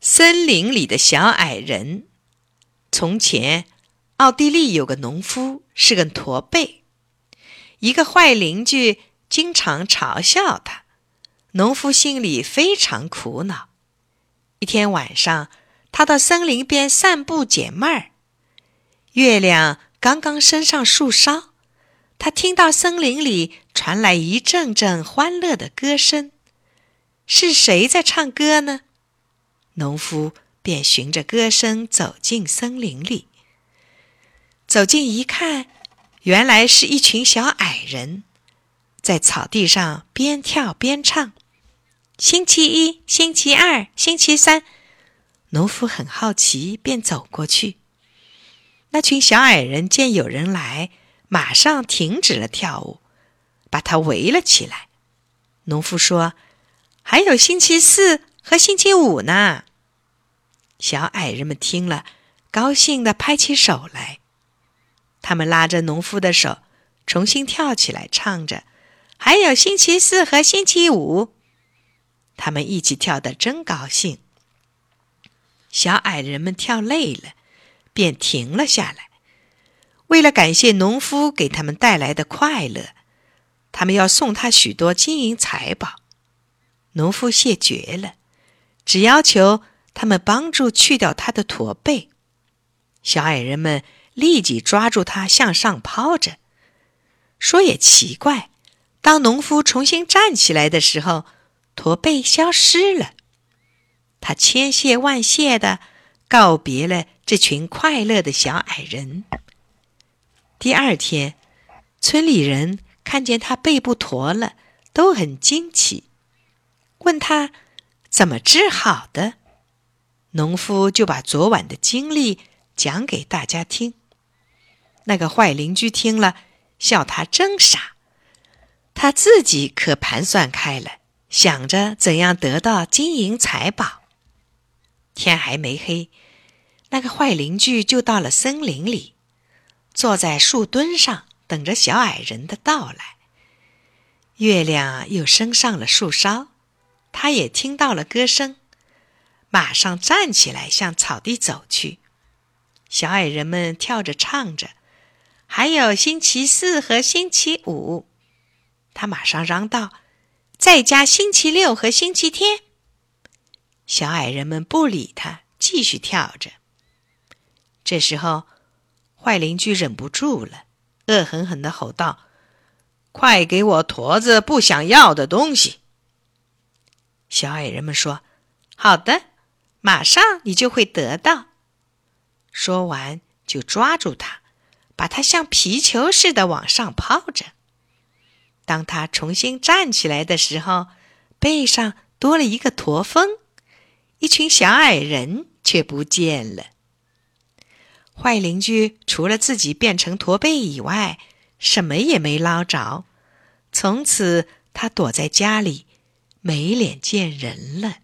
森林里的小矮人。从前，奥地利有个农夫是个驼背，一个坏邻居经常嘲笑他，农夫心里非常苦恼。一天晚上，他到森林边散步解闷儿，月亮刚刚升上树梢，他听到森林里传来一阵阵欢乐的歌声。是谁在唱歌呢？农夫便循着歌声走进森林里。走近一看，原来是一群小矮人，在草地上边跳边唱。星期一，星期二，星期三，农夫很好奇，便走过去。那群小矮人见有人来，马上停止了跳舞，把他围了起来。农夫说。还有星期四和星期五呢。小矮人们听了，高兴地拍起手来。他们拉着农夫的手，重新跳起来，唱着：“还有星期四和星期五。”他们一起跳得真高兴。小矮人们跳累了，便停了下来。为了感谢农夫给他们带来的快乐，他们要送他许多金银财宝。农夫谢绝了，只要求他们帮助去掉他的驼背。小矮人们立即抓住他向上抛着。说也奇怪，当农夫重新站起来的时候，驼背消失了。他千谢万谢的告别了这群快乐的小矮人。第二天，村里人看见他背部驼了，都很惊奇。问他怎么治好的，农夫就把昨晚的经历讲给大家听。那个坏邻居听了，笑他真傻。他自己可盘算开了，想着怎样得到金银财宝。天还没黑，那个坏邻居就到了森林里，坐在树墩上等着小矮人的到来。月亮又升上了树梢。他也听到了歌声，马上站起来向草地走去。小矮人们跳着唱着，还有星期四和星期五。他马上嚷道：“再加星期六和星期天。”小矮人们不理他，继续跳着。这时候，坏邻居忍不住了，恶狠狠地吼道：“快给我坨子不想要的东西！”小矮人们说：“好的，马上你就会得到。”说完，就抓住他，把他像皮球似的往上抛着。当他重新站起来的时候，背上多了一个驼峰，一群小矮人却不见了。坏邻居除了自己变成驼背以外，什么也没捞着。从此，他躲在家里。没脸见人了。